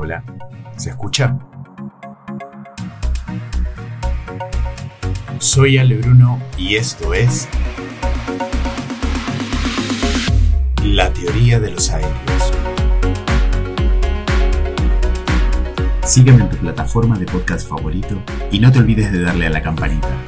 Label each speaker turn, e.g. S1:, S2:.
S1: Hola, ¿se escucha? Soy Ale Bruno y esto es La teoría de los aéreos. Sígueme en tu plataforma de podcast favorito y no te olvides de darle a la campanita